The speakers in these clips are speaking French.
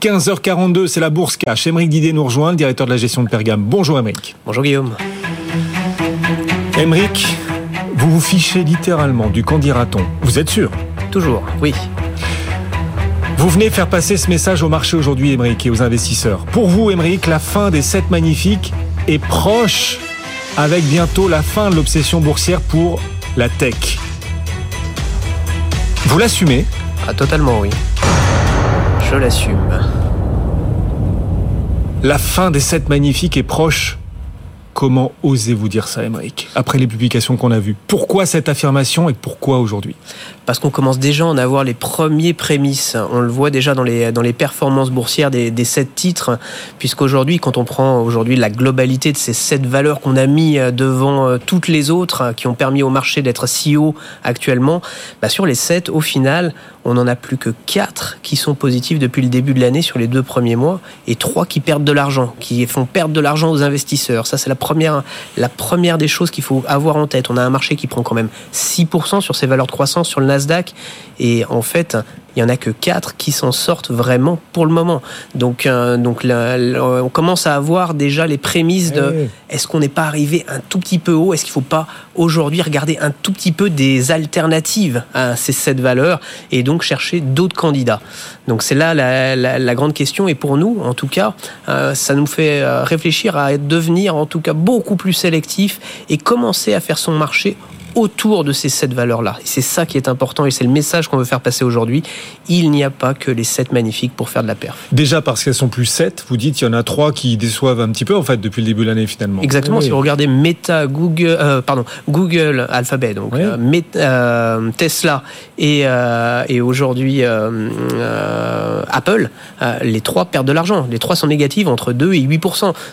15h42, c'est la bourse cash. Émeric Didier nous rejoint, le directeur de la gestion de Pergame. Bonjour Émeric. Bonjour Guillaume. Émeric, vous vous fichez littéralement du candidaton. Vous êtes sûr? Toujours, oui. Vous venez faire passer ce message au marché aujourd'hui, Émeric, et aux investisseurs. Pour vous, Émeric, la fin des 7 magnifiques est proche, avec bientôt la fin de l'obsession boursière pour la tech. Vous l'assumez? Ah, totalement, oui. Je l'assume. La fin des 7 magnifiques est proche. Comment osez-vous dire ça, Émeric, après les publications qu'on a vues? Pourquoi cette affirmation et pourquoi aujourd'hui? Parce qu'on commence déjà à en avoir les premiers prémices. On le voit déjà dans les, dans les performances boursières des, des sept titres, puisqu'aujourd'hui, quand on prend aujourd'hui la globalité de ces sept valeurs qu'on a mis euh, devant euh, toutes les autres qui ont permis au marché d'être si haut actuellement, bah sur les sept, au final, on n'en a plus que quatre qui sont positifs depuis le début de l'année sur les deux premiers mois et trois qui perdent de l'argent, qui font perdre de l'argent aux investisseurs. Ça, c'est la première, la première des choses qu'il faut avoir en tête. On a un marché qui prend quand même 6% sur ses valeurs de croissance sur le Nasdaq. Et en fait, il y en a que 4 qui s'en sortent vraiment pour le moment. Donc, euh, donc on commence à avoir déjà les prémices de eh est-ce qu'on n'est pas arrivé un tout petit peu haut? Est-ce qu'il ne faut pas aujourd'hui regarder un tout petit peu des alternatives à ces 7 valeurs et donc chercher d'autres candidats? Donc c'est là la, grande question. Et pour nous, en tout cas, euh, ça nous fait euh, réfléchir à devenir en tout cas beaucoup plus sélectif et commencer à faire son marché autour de ces sept valeurs-là. C'est ça qui est important et c'est le message qu'on veut faire passer aujourd'hui. Il n'y a pas que les sept magnifiques pour faire de la perf. Déjà parce qu'elles sont plus sept, vous dites qu'il y en a trois qui déçoivent un petit peu en fait depuis le début de l'année finalement. Exactement. Si vous regardez Meta, Google, euh, pardon, Google, Alphabet, donc euh, euh, Tesla et, et aujourd'hui Apple, les trois perdent de l'argent. Les trois sont négatives entre 2 et 8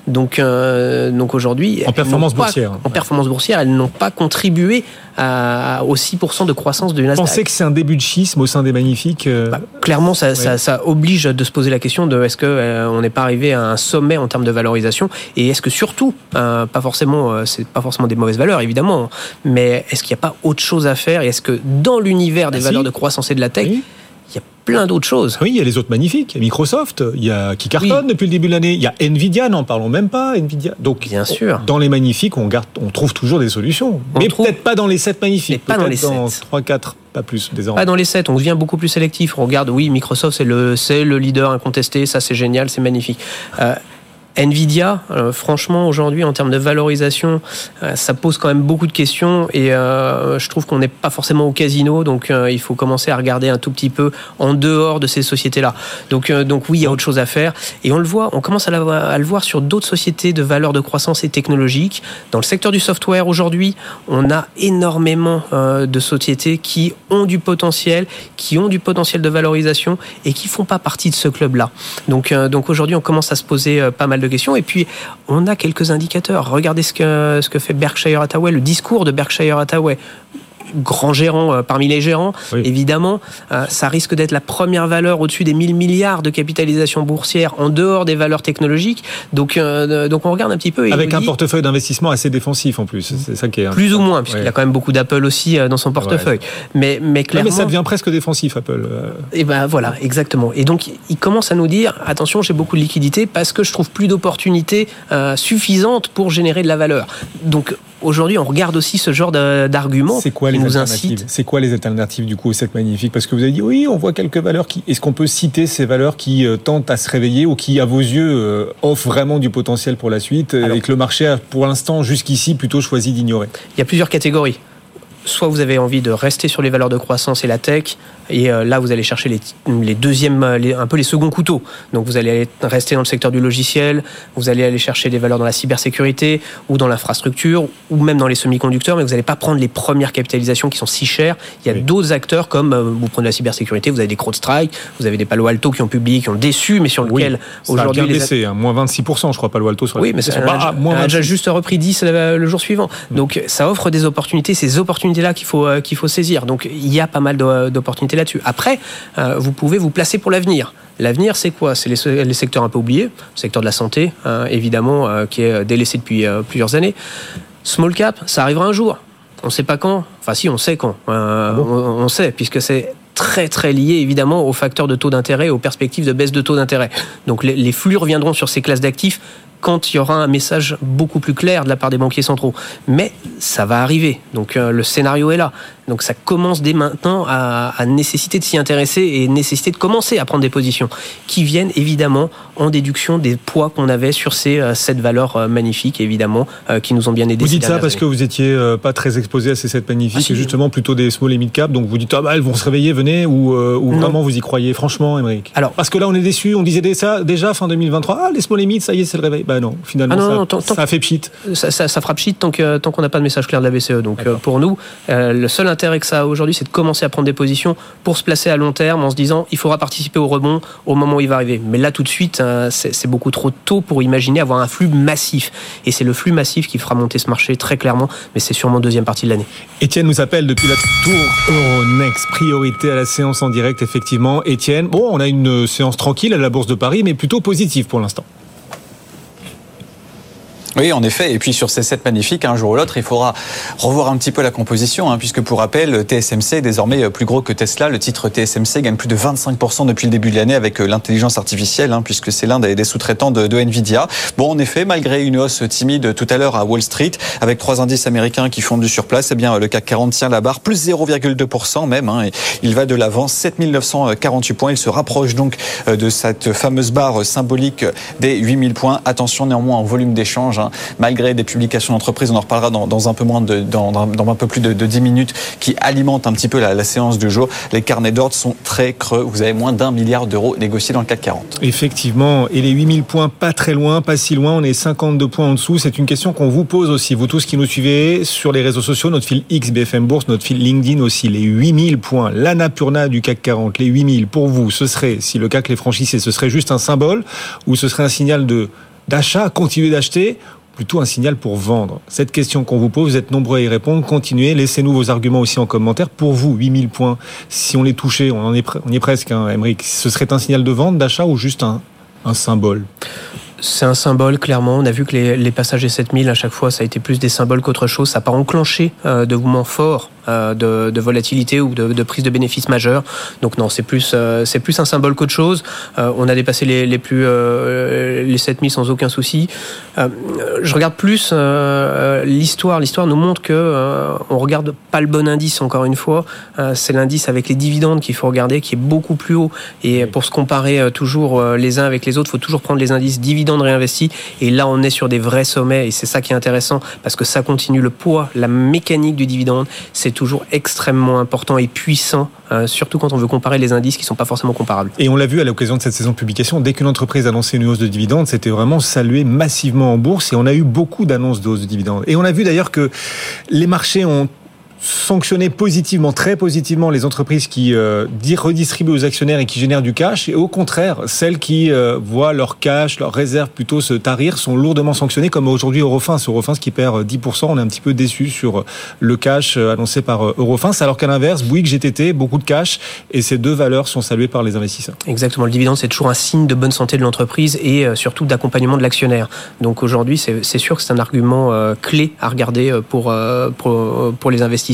Donc donc aujourd'hui en performance boursière. En performance boursière, elles n'ont pas contribué à, aux 6% de croissance du Nasdaq. Vous pensez que c'est un début de schisme au sein des magnifiques euh bah, Clairement, ça, ça, oblige de se poser la question de est-ce qu'on euh, n'est pas arrivé à un sommet en termes de valorisation et est-ce que surtout, euh, pas forcément, c'est pas forcément des mauvaises valeurs évidemment, mais est-ce qu'il n'y a pas autre chose à faire et est-ce que dans l'univers des ah, valeurs de croissance et de la tech, il y a plein d'autres choses. Oui, il y a les autres magnifiques. Il y a Microsoft, il y a qui cartonne depuis le début de l'année. Il y a Nvidia, n'en parlons même pas. Nvidia. Donc, bien sûr. Dans les magnifiques, on, garde, on trouve toujours des solutions. mais peut-être pas dans les 7 magnifiques. pas dans les 7. 3, 4, pas plus désormais. Pas dans les 7. On devient beaucoup plus sélectif. On regarde, oui, Microsoft, c'est le, le leader incontesté. Ça, c'est génial, c'est magnifique. Euh, Nvidia, euh, franchement, aujourd'hui, en termes de valorisation, euh, ça pose quand même beaucoup de questions et euh, je trouve qu'on n'est pas forcément au casino, donc il faut commencer à regarder un tout petit peu en dehors de ces sociétés-là. Donc, donc oui, il y a autre chose à faire et on le voit, on commence à, à le voir sur d'autres sociétés de valeurs de croissance et technologiques. Dans le secteur du software aujourd'hui, on a énormément de sociétés qui ont du potentiel, qui ont du potentiel de valorisation et qui font pas partie de ce club-là. Donc, donc aujourd'hui, on commence à se poser pas mal de questions. Et puis, on a quelques indicateurs. Regardez ce que, ce que fait Berkshire Hathaway, le discours de Berkshire Hathaway grand gérant euh, parmi les gérants, évidemment, euh, ça risque d'être la première valeur au-dessus des 1000 milliards de capitalisation boursière en dehors des valeurs technologiques. Donc, euh, donc on regarde un petit peu. Avec un portefeuille d'investissement assez défensif en plus. C'est ça qui est. Plus ou moins, puisqu'il y a quand même beaucoup d'Apple aussi dans son portefeuille. Mais, mais clairement. mais ça devient presque défensif, Apple. Et ben voilà, exactement. Et donc, il commence à nous dire attention, j'ai beaucoup de liquidités parce que je trouve plus d'opportunités suffisantes pour générer de la valeur. Donc, aujourd'hui, on regarde aussi ce genre d'arguments. C'est quoi les alternatives C'est quoi les alternatives du coup cette magnifique? Parce que vous avez dit oui, on voit quelques valeurs qui. Est-ce qu'on peut citer ces valeurs qui euh, tentent à se réveiller ou qui, à vos yeux, euh, offrent vraiment du potentiel pour la suite et que le marché a, pour l'instant, jusqu'ici, plutôt choisi d'ignorer? Il y a plusieurs catégories soit vous avez envie de rester sur les valeurs de croissance et la tech, et euh, là vous allez chercher les, les deuxièmes, un peu les seconds couteaux. Donc vous allez rester dans le secteur du logiciel, vous allez aller chercher des valeurs dans la cybersécurité ou dans l'infrastructure ou même dans les semi-conducteurs, mais vous n'allez pas prendre les premières capitalisations qui sont si chères. Il y a d'autres acteurs comme euh, vous prenez la cybersécurité, vous avez des CrowdStrike, vous avez des Palo Alto qui ont publié, qui ont déçu, mais sur lequel aujourd'hui les baissé, hein, moins 26%, je crois Palo Alto sur Oui, mais ça a, a, déjà juste repris 10 le jour suivant. Mm. Donc ça offre des opportunités, ces opportunités là qu'il faut, euh, qu'il faut saisir. Donc il y a pas mal d'opportunités là-dessus. Après, euh, vous pouvez vous placer pour l'avenir. L'avenir, c'est quoi? C'est les, secteurs un peu oubliés, le secteur de la santé, hein, évidemment, euh, qui est délaissé depuis plusieurs années. Small cap, ça arrivera un jour. On ne sait pas quand. Enfin, si, on sait quand. Ah on, sait, puisque c'est très très lié évidemment aux facteurs de taux d'intérêt et aux perspectives de baisse de taux d'intérêt. Donc les flux reviendront sur ces classes d'actifs quand il y aura un message beaucoup plus clair de la part des banquiers centraux. Mais ça va arriver. Donc euh, le scénario est là. Donc ça commence dès maintenant à, à nécessiter de s'y intéresser et nécessiter de commencer à prendre des positions qui viennent évidemment en déduction des poids qu'on avait sur ces euh, sept valeurs euh, magnifiques évidemment qui nous ont bien aidés. Vous dites ça parce que vous étiez pas très exposé à ces sept magnifiques, ah, justement plutôt des small et mid cap. Donc vous dites ah bah elles vont se réveiller, venez ou, ou vraiment vous y croyez franchement, Émeric? Alors parce que là on est déçu, on disait ça déjà fin 2023, ah les small et mid ça y est c'est le réveil. Bah non, finalement ah ça, fait pchit. Ça, ça, ça, fera pchit tant qu'on tant qu'on n'a pas de message clair de la BCE. Donc pour nous, le seul intérêt que ça a aujourd'hui, c'est de commencer à prendre des positions pour se placer à long terme en se disant il faudra participer au rebond au moment où il va arriver. Mais là, tout de suite, hein, c'est beaucoup trop tôt pour imaginer avoir un flux massif. Et c'est le flux massif qui fera monter ce marché très clairement, mais c'est sûrement deuxième partie de l'année. Étienne nous appelle depuis la tour Euronext. Priorité à la séance en direct, effectivement. Étienne, bon, on a une séance tranquille à la Bourse de Paris, mais plutôt positive pour l'instant. Oui, en effet. Et puis sur ces sept magnifiques, un jour ou l'autre, il faudra revoir un petit peu la composition, hein, puisque pour rappel, TSMC est désormais plus gros que Tesla. Le titre TSMC gagne plus de 25% depuis le début de l'année avec euh, l'intelligence artificielle, hein, puisque c'est l'un des, sous-traitants de, Nvidia. Bon, en effet, malgré une hausse timide tout à l'heure à Wall Street, avec trois indices américains qui font du surplace, eh bien le CAC 40 tient la barre, plus 0,2% même. Hein, il va de l'avant, 7948 points. Il se rapproche donc euh, de cette fameuse barre symbolique des 8000 points. Attention néanmoins en volume d'échange. Malgré des publications d'entreprise, on en reparlera dans, un peu plus de, 10 minutes, qui alimentent un petit peu la, séance du jour. Les carnets d'ordre sont très creux. Vous avez moins d'un milliard d'euros négociés dans le CAC 40. Effectivement. Et les 8000 points, pas très loin, pas si loin. On est 52 points en dessous. C'est une question qu'on vous pose aussi, vous tous qui nous suivez sur les réseaux sociaux, notre fil X, BFM Bourse, notre fil LinkedIn aussi. Les 8000 points, l'anapurna du CAC 40, les 8000, pour vous, ce serait, si le CAC les franchissait, ce serait juste un symbole ou ce serait un signal d'achat, continuer d'acheter plutôt un signal pour vendre Cette question qu'on vous pose, vous êtes nombreux à y répondre. Continuez, laissez-nous vos arguments aussi en commentaire. Pour vous, 8000 points, si on les touchait, on, en est, on y est presque, hein, ce serait un signal de vente, d'achat ou juste un, symbole? C'est un symbole, clairement. On a vu que les, les passages des 7000, à chaque fois, ça a été plus des symboles qu'autre chose. Ça n'a pas enclenché euh, de mouvements forts de, de, volatilité ou de, de, prise de bénéfices majeurs. Donc non, c'est plus, euh, c'est plus un symbole qu'autre chose. Euh, on a dépassé les, les plus les 7000 sans aucun souci. je regarde plus l'histoire. L'histoire nous montre que on regarde pas le bon indice encore une fois. c'est l'indice avec les dividendes qu'il faut regarder, qui est beaucoup plus haut. Et pour se comparer toujours les uns avec les autres, faut toujours prendre les indices dividendes réinvestis. Et là, on est sur des vrais sommets. Et c'est ça qui est intéressant parce que ça continue le poids, la mécanique du dividende. C'est toujours extrêmement important et puissant, euh, surtout quand on veut comparer les indices qui ne sont pas forcément comparables. Et on l'a vu à l'occasion de cette saison de publication, dès qu'une entreprise annonçait une hausse de dividendes, c'était vraiment salué massivement en bourse et on a eu beaucoup d'annonces de hausse de dividendes. Et on a vu d'ailleurs que les marchés ont sanctionner positivement, très positivement les entreprises qui euh, redistribuent aux actionnaires et qui génèrent du cash, et au contraire, celles qui euh, voient leur cash, leurs réserves plutôt se tarir, sont lourdement sanctionnées, comme aujourd'hui Eurofins. Eurofins qui perd 10%, on est un petit peu déçu sur le cash euh, annoncé par euh, Eurofins, alors qu'à l'inverse, Bouygues, GTT, beaucoup de cash, et ces deux valeurs sont saluées par les investisseurs. Exactement, le dividende, c'est toujours un signe de bonne santé de l'entreprise et surtout d'accompagnement de l'actionnaire. Donc aujourd'hui, c'est sûr que c'est un argument clé à regarder pour, pour les investisseurs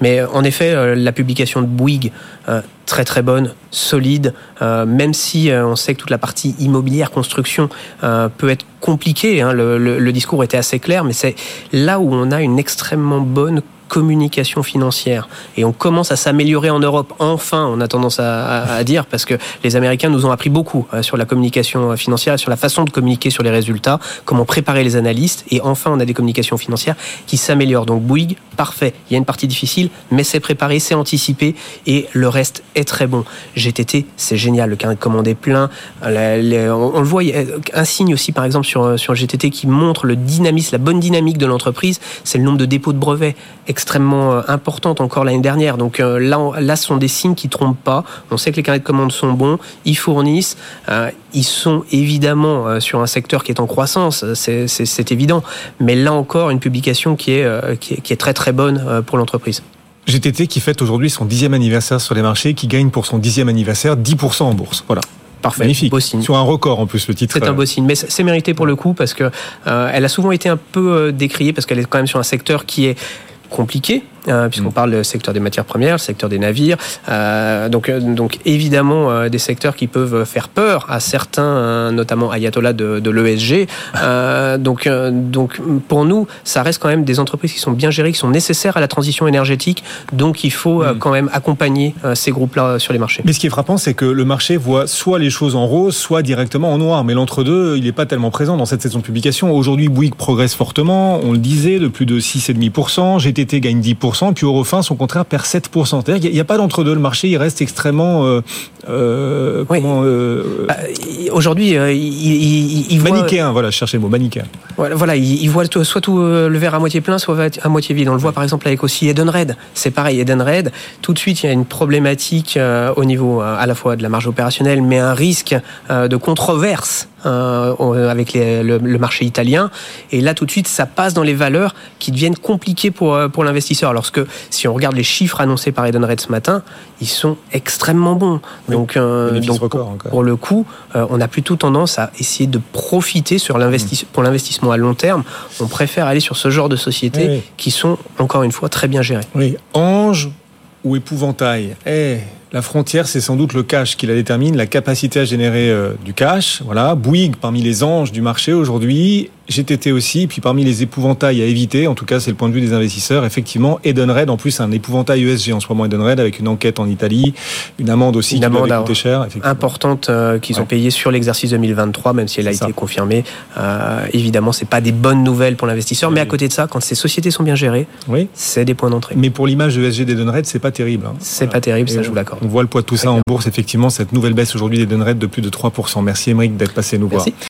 mais en effet, euh, la publication de Bouygues, euh, très très bonne, solide, euh, même si on sait que toute la partie immobilière, construction peut être compliquée, hein, le, discours était assez clair, mais c'est là où on a une extrêmement bonne communication financière. Et on commence à s'améliorer en Europe, enfin, on a tendance à, dire, parce que les Américains nous ont appris beaucoup euh, sur la communication euh, financière, sur la façon de communiquer sur les résultats, comment préparer les analystes, et enfin, on a des communications financières qui s'améliorent. Donc Bouygues, parfait. Il y a une partie difficile, mais c'est préparé, c'est anticipé, et le reste est très bon. GTT, c'est génial, le carnet de commande est plein. on, le voit, a un signe aussi, par exemple, sur, sur GTT qui montre le dynamisme, la bonne dynamique de l'entreprise, c'est le nombre de dépôts de brevets extrêmement euh, importante encore l'année dernière. Donc euh, là, là, ce sont des signes qui trompent pas. On sait que les carnets de commandes sont bons, ils fournissent, euh, ils sont évidemment sur un secteur qui est en croissance, c'est évident. Mais là encore, une publication qui est très très bonne pour l'entreprise. GTT qui fête aujourd'hui son dixième anniversaire sur les marchés, qui gagne pour son dixième anniversaire 10% en bourse. Voilà. Parfait. Magnifique. Beau signe. Sur un record en plus le titre. C'est un beau signe, mais c'est mérité pour le coup parce que elle a souvent été un peu décriée parce qu'elle est quand même sur un secteur qui est compliqué puisqu'on mm. parle du secteur des matières premières, le secteur des navires. donc, donc évidemment, des secteurs qui peuvent faire peur à certains, notamment Ayatollah de, de l'ESG. donc, donc pour nous, ça reste quand même des entreprises qui sont bien gérées, qui sont nécessaires à la transition énergétique. Donc il faut mm. quand même accompagner ces groupes-là sur les marchés. Mais ce qui est frappant, c'est que le marché voit soit les choses en rose, soit directement en noir. Mais l'entre-deux, il n'est pas tellement présent dans cette saison de publication. Aujourd'hui, Bouygues progresse fortement, on le disait, de plus de 6,5%. GTT gagne 10%, puis Eurofins, son contraire, perd 7%. C'est-à-dire qu'il n'y a, pas d'entre-deux. Le marché, il reste extrêmement... Euh, euh, euh bah, Aujourd'hui, il, il, il, Manichéen, voilà, je cherchais le mot, manichéen. Voilà, voilà il, voit soit tout le verre à moitié plein, soit à moitié vide. On le voit par exemple avec aussi Edenred. C'est pareil, Edenred, tout de suite, il y a une problématique au niveau à la fois de la marge opérationnelle, mais un risque de controverse euh, avec le, marché italien. Et là, tout de suite, ça passe dans les valeurs qui deviennent compliquées pour, euh, pour l'investisseur. Lorsque, si on regarde les chiffres annoncés par Edenred ce matin, ils sont extrêmement bons. donc, euh, pour, le coup, on a plutôt tendance à essayer de profiter sur l'investissement, pour l'investissement à long terme. On préfère aller sur ce genre de sociétés qui sont, encore une fois, très bien gérées. Oui, Ange ou épouvantail? Eh, la frontière, c'est sans doute le cash qui la détermine, la capacité à générer euh, du cash. Voilà, Bouygues parmi les anges du marché aujourd'hui, GTT aussi, puis parmi les épouvantails à éviter, en tout cas c'est le point de vue des investisseurs, effectivement, Edenred, en plus un épouvantail ESG en ce moment, Edenred, avec une enquête en Italie, une amende aussi une qui amende coûté cher. Importante euh, qu'ils ont payée sur l'exercice 2023, même si elle a été confirmée. Euh, évidemment, c'est pas des bonnes nouvelles pour l'investisseur, mais à côté de ça, quand ces sociétés sont bien gérées, oui. c'est des points d'entrée. Mais pour l'image ESG d'Edenred, c'est pas terrible. Hein. C'est pas terrible, ça je vous l'accorde. On voit le poids de tout ça en bourse, effectivement, cette nouvelle baisse aujourd'hui d'Edenred de plus de 3%. Merci Émeric d'être passé nous voir.